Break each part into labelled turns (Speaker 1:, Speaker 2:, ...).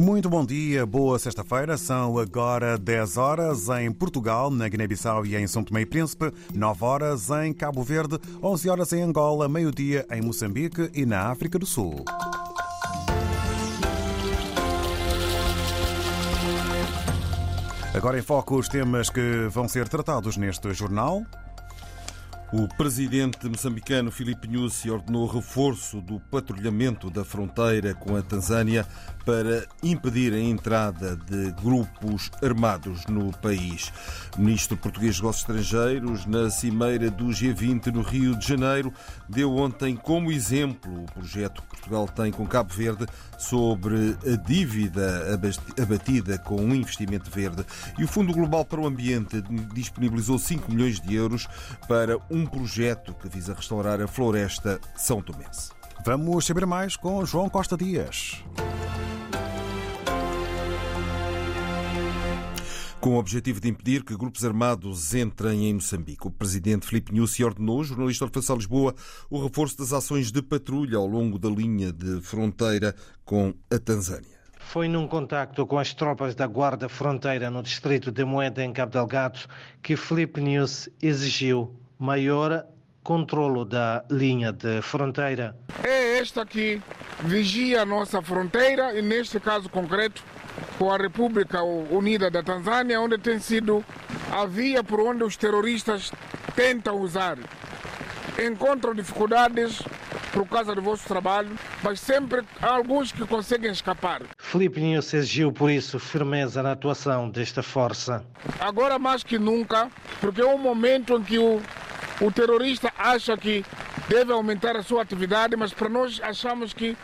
Speaker 1: Muito bom dia, boa sexta-feira. São agora 10 horas em Portugal, na Guiné-Bissau e em São Tomé e Príncipe, 9 horas em Cabo Verde, 11 horas em Angola, meio-dia em Moçambique e na África do Sul. Agora em foco os temas que vão ser tratados neste jornal.
Speaker 2: O presidente moçambicano Filipe Nyusi ordenou reforço do patrulhamento da fronteira com a Tanzânia para impedir a entrada de grupos armados no país. O ministro português de Negócios Estrangeiros, na cimeira do G20 no Rio de Janeiro, deu ontem como exemplo o projeto que Portugal tem com Cabo Verde sobre a dívida abatida com um investimento verde. E o Fundo Global para o Ambiente disponibilizou 5 milhões de euros para um projeto que visa restaurar a floresta São Tomense.
Speaker 1: Vamos saber mais com João Costa Dias.
Speaker 2: com o objetivo de impedir que grupos armados entrem em Moçambique. O presidente Filipe Nyusi ordenou ao jornalista Orfação Lisboa o reforço das ações de patrulha ao longo da linha de fronteira com a Tanzânia.
Speaker 3: Foi num contacto com as tropas da Guarda Fronteira no distrito de Moeda, em Cabo Delgado, que Filipe Nyusi exigiu maior controlo da linha de fronteira.
Speaker 4: É esta que vigia a nossa fronteira e, neste caso concreto, com a República Unida da Tanzânia, onde tem sido a via por onde os terroristas tentam usar. Encontram dificuldades por causa do vosso trabalho, mas sempre há alguns que conseguem escapar.
Speaker 3: Filipe Nunes exigiu por isso firmeza na atuação desta força.
Speaker 4: Agora mais que nunca, porque é um momento em que o, o terrorista acha que deve aumentar a sua atividade, mas para nós achamos que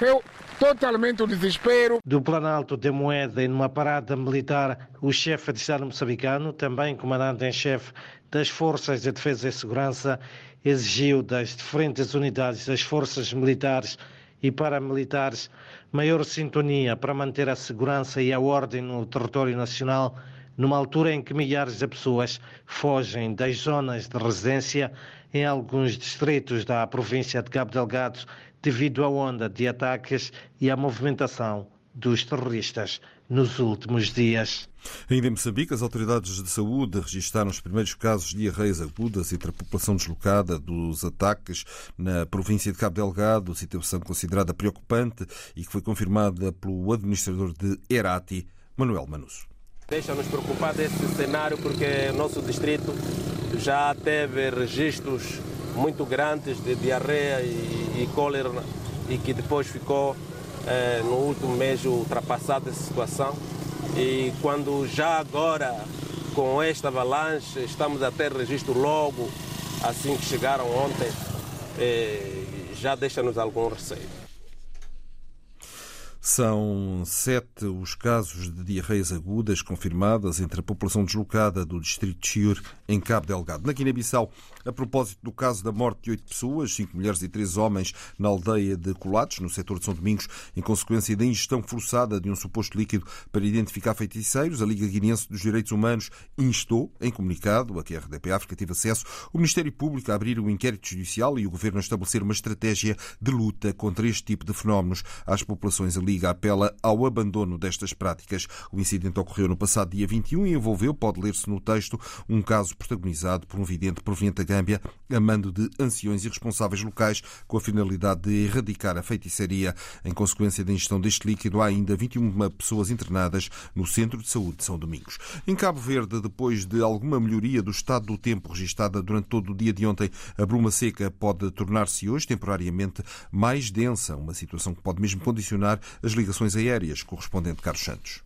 Speaker 4: é totalmente o desespero.
Speaker 3: Do Planalto de Moeda, e numa parada militar, o chefe de Estado moçambicano, também comandante em chefe das Forças de Defesa e Segurança, exigiu das diferentes unidades das forças militares e paramilitares maior sintonia para manter a segurança e a ordem no território nacional, numa altura em que milhares de pessoas fogem das zonas de residência em alguns distritos da província de Cabo Delgado devido à onda de ataques e à movimentação dos terroristas nos últimos dias.
Speaker 2: Ainda em Moçambique, as autoridades de saúde registaram os primeiros casos de diarreias agudas entre a população deslocada dos ataques na província de Cabo Delgado, situação considerada preocupante e que foi confirmada pelo administrador de Herati, Manuel Manuso.
Speaker 5: Deixa-nos preocupar desse cenário porque o nosso distrito já teve registros muito grandes de diarreia e, e cólera e que depois ficou eh, no último mês ultrapassada essa situação. E quando já agora, com esta avalanche, estamos a ter registro logo, assim que chegaram ontem, eh, já deixa-nos algum receio.
Speaker 2: São sete os casos de diarreias agudas confirmadas entre a população deslocada do distrito de Chiur, em Cabo Delgado. Na Guiné-Bissau, a propósito do caso da morte de oito pessoas, cinco mulheres e três homens, na aldeia de Colates, no setor de São Domingos, em consequência da ingestão forçada de um suposto líquido para identificar feiticeiros, a Liga Guinense dos Direitos Humanos instou, em comunicado, a que a RDP África teve acesso, o Ministério Público a abrir um inquérito judicial e o Governo a estabelecer uma estratégia de luta contra este tipo de fenómenos às populações ali Liga apela ao abandono destas práticas. O incidente ocorreu no passado dia 21 e envolveu, pode ler-se no texto, um caso protagonizado por um vidente proveniente da Gâmbia, a mando de anciões e responsáveis locais, com a finalidade de erradicar a feitiçaria. Em consequência da ingestão deste líquido, há ainda 21 pessoas internadas no Centro de Saúde de São Domingos. Em Cabo Verde, depois de alguma melhoria do estado do tempo registada durante todo o dia de ontem, a bruma seca pode tornar-se hoje temporariamente mais densa, uma situação que pode mesmo condicionar as ligações aéreas, correspondente Carlos Santos.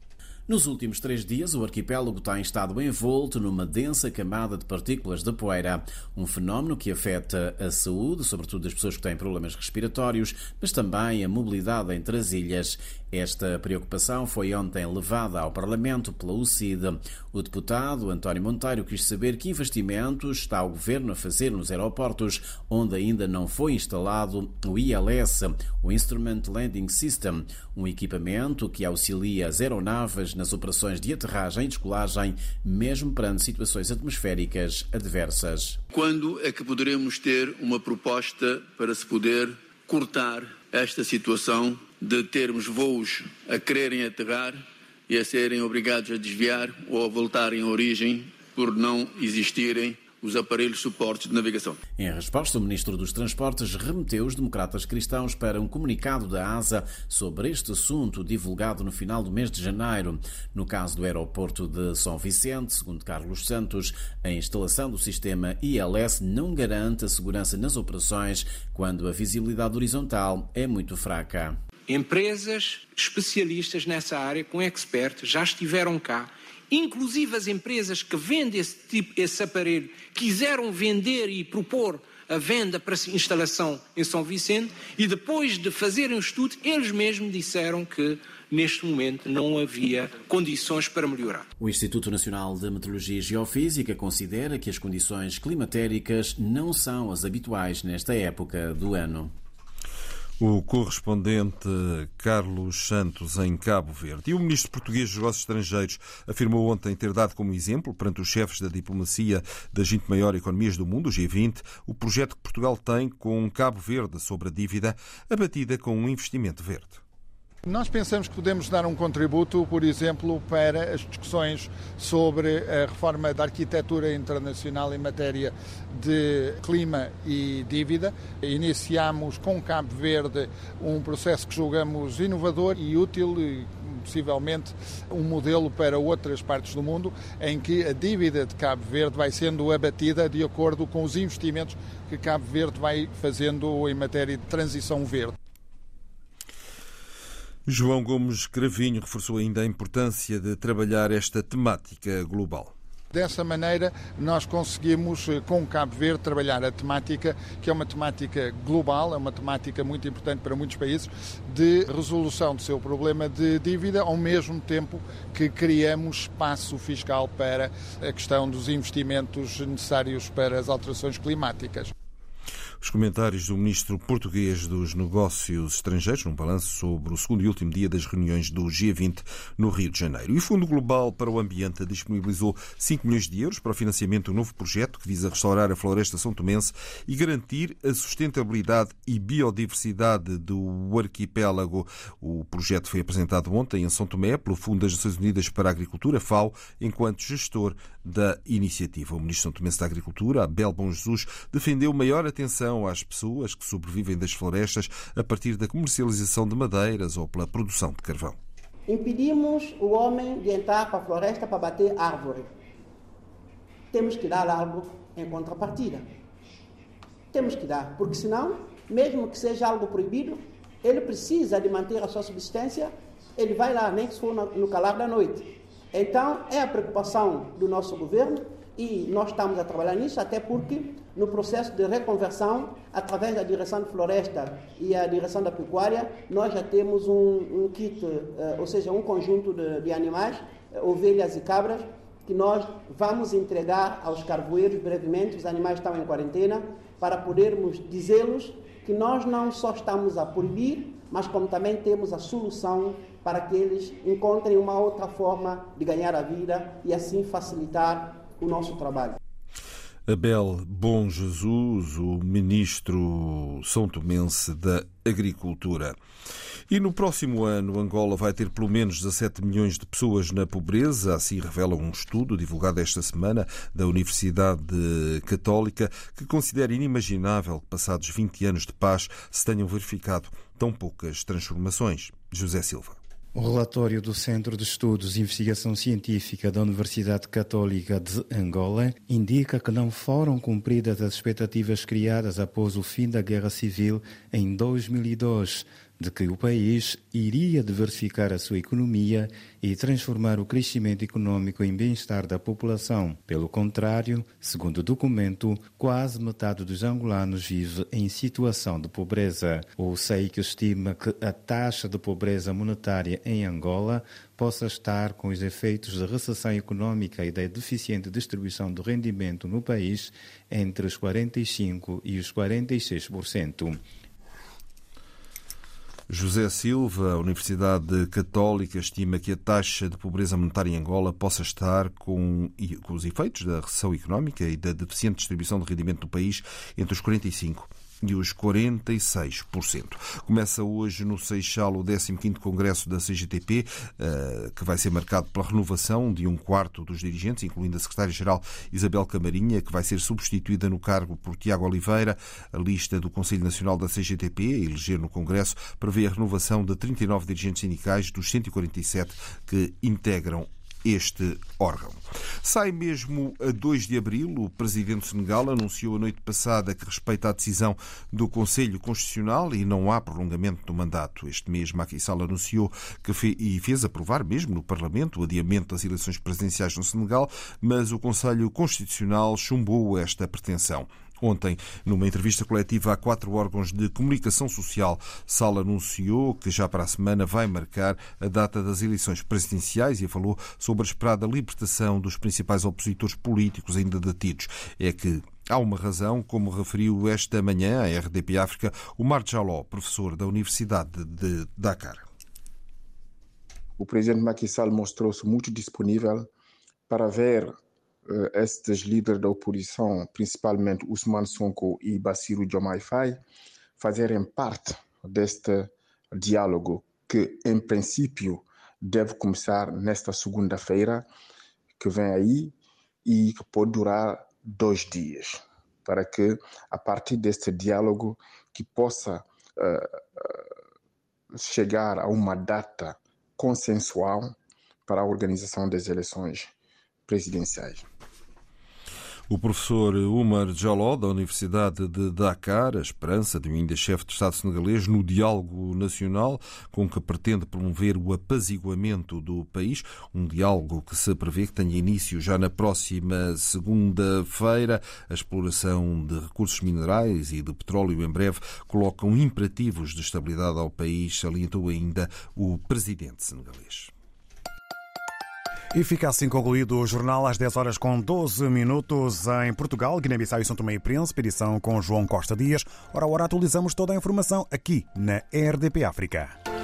Speaker 6: Nos últimos três dias, o arquipélago tem estado envolto numa densa camada de partículas de poeira, um fenómeno que afeta a saúde, sobretudo das pessoas que têm problemas respiratórios, mas também a mobilidade entre as ilhas. Esta preocupação foi ontem levada ao Parlamento pela UCID. O deputado António Monteiro quis saber que investimentos está o governo a fazer nos aeroportos onde ainda não foi instalado o ILS, o Instrument Landing System, um equipamento que auxilia as aeronaves nas operações de aterragem e descolagem, mesmo perante situações atmosféricas adversas.
Speaker 7: Quando é que poderemos ter uma proposta para se poder cortar esta situação de termos voos a quererem aterrar e a serem obrigados a desviar ou a voltarem à origem por não existirem os aparelhos suportes de navegação.
Speaker 6: Em resposta, o Ministro dos Transportes remeteu os democratas cristãos para um comunicado da ASA sobre este assunto divulgado no final do mês de janeiro. No caso do aeroporto de São Vicente, segundo Carlos Santos, a instalação do sistema ILS não garante a segurança nas operações quando a visibilidade horizontal é muito fraca.
Speaker 8: Empresas especialistas nessa área, com experts, já estiveram cá inclusive as empresas que vendem esse, tipo, esse aparelho, quiseram vender e propor a venda para instalação em São Vicente e depois de fazerem o estudo, eles mesmos disseram que neste momento não havia condições para melhorar.
Speaker 6: O Instituto Nacional de Meteorologia e Geofísica considera que as condições climatéricas não são as habituais nesta época do ano.
Speaker 2: O correspondente Carlos Santos em Cabo Verde. E o ministro português dos Negócios Estrangeiros afirmou ontem ter dado como exemplo, perante os chefes da diplomacia das 20 maiores economias do mundo, o G20, o projeto que Portugal tem com Cabo Verde sobre a dívida abatida com um investimento verde.
Speaker 4: Nós pensamos que podemos dar um contributo, por exemplo, para as discussões sobre a reforma da arquitetura internacional em matéria de clima e dívida. Iniciamos com Cabo Verde um processo que julgamos inovador e útil e possivelmente um modelo para outras partes do mundo, em que a dívida de Cabo Verde vai sendo abatida de acordo com os investimentos que Cabo Verde vai fazendo em matéria de transição verde.
Speaker 2: João Gomes Cravinho reforçou ainda a importância de trabalhar esta temática global.
Speaker 4: Dessa maneira, nós conseguimos, eh, com Cabo Verde, trabalhar a temática, que é uma temática global, é uma temática muito importante para muitos países, de resolução do seu problema de dívida, ao mesmo tempo que criamos espaço fiscal para a questão dos investimentos necessários para as alterações climáticas.
Speaker 2: Os comentários do ministro português dos Negócios Estrangeiros, num balanço sobre o segundo e último dia das reuniões do G20 no Rio de Janeiro. E o Fundo Global para o Ambiente disponibilizou 5 milhões de euros para o financiamento de um novo projeto que visa restaurar a floresta são tomense e garantir a sustentabilidade e biodiversidade do arquipélago. O projeto foi apresentado ontem em São Tomé pelo Fundo das Nações Unidas para a Agricultura, FAO, enquanto gestor da iniciativa. O ministro São Tomense da Agricultura, Abel Bom Jesus, defendeu maior atenção às pessoas que sobrevivem das florestas a partir da comercialização de madeiras ou pela produção de carvão.
Speaker 9: Impedimos o homem de entrar para a floresta para bater árvore. Temos que dar algo em contrapartida. Temos que dar, porque senão, mesmo que seja algo proibido, ele precisa de manter a sua subsistência, ele vai lá, nem se for no calar da noite então, é a preocupação do nosso governo e nós estamos a trabalhar nisso, até porque no processo de reconversão, através da direção de floresta e a direção da pecuária, nós já temos um, um kit, uh, ou seja, um conjunto de, de animais, uh, ovelhas e cabras, que nós vamos entregar aos carvoeiros brevemente, os animais estão em quarentena, para podermos dizê-los que nós não só estamos a proibir, mas como também temos a solução para que eles encontrem uma outra forma de ganhar a vida e assim facilitar o nosso trabalho.
Speaker 2: Abel Bom Jesus, o ministro São Tomense da Agricultura. E no próximo ano, Angola vai ter pelo menos 17 milhões de pessoas na pobreza, assim revela um estudo divulgado esta semana da Universidade Católica, que considera inimaginável que, passados 20 anos de paz, se tenham verificado tão poucas transformações. José Silva.
Speaker 10: O relatório do Centro de Estudos e Investigação Científica da Universidade Católica de Angola indica que não foram cumpridas as expectativas criadas após o fim da Guerra Civil em 2002 de que o país iria diversificar a sua economia e transformar o crescimento econômico em bem-estar da população. Pelo contrário, segundo o documento, quase metade dos angolanos vive em situação de pobreza. O SEIC estima que a taxa de pobreza monetária em Angola possa estar com os efeitos da recessão econômica e da deficiente distribuição do rendimento no país entre os 45% e os 46%.
Speaker 2: José Silva, a Universidade Católica, estima que a taxa de pobreza monetária em Angola possa estar com, com os efeitos da recessão económica e da deficiente distribuição de rendimento do país entre os 45% e os 46%. Começa hoje no Seixal o 15º Congresso da CGTP, eh, que vai ser marcado pela renovação de um quarto dos dirigentes, incluindo a secretária-geral Isabel Camarinha, que vai ser substituída no cargo por Tiago Oliveira. A lista do Conselho Nacional da CGTP, a eleger no Congresso, prevê a renovação de 39 dirigentes sindicais dos 147 que integram este órgão. Sai mesmo a 2 de abril. O presidente do Senegal anunciou a noite passada que respeita a decisão do Conselho Constitucional e não há prolongamento do mandato. Este mês, Macky Sall anunciou que e fez aprovar mesmo no Parlamento o adiamento das eleições presidenciais no Senegal, mas o Conselho Constitucional chumbou esta pretensão. Ontem, numa entrevista coletiva a quatro órgãos de comunicação social, Sala anunciou que já para a semana vai marcar a data das eleições presidenciais e falou sobre a esperada libertação dos principais opositores políticos ainda detidos. É que Há uma razão, como referiu esta manhã à RDP África o Mar Jaló, professor da Universidade de Dakar.
Speaker 11: O presidente Macky Sall mostrou-se muito disponível para ver estes líderes da oposição, principalmente Usman Sonko e Bassirou Diomaye Faye, fazerem parte deste diálogo que, em princípio, deve começar nesta segunda-feira que vem aí e que pode durar dois dias, para que, a partir deste diálogo, que possa uh, chegar a uma data consensual para a organização das eleições presidenciais.
Speaker 2: O professor Umar Jaló, da Universidade de Dakar, a esperança de um ainda chefe de Estado senegalês no diálogo nacional, com que pretende promover o apaziguamento do país, um diálogo que se prevê que tenha início já na próxima segunda-feira. A exploração de recursos minerais e de petróleo em breve colocam imperativos de estabilidade ao país, salientou ainda o presidente senegalês.
Speaker 1: E fica assim concluído o jornal às 10 horas com 12 minutos em Portugal, Guiné-Bissau e São Tomé e Príncipe, edição com João Costa Dias. Ora, ora atualizamos toda a informação aqui na RDP África.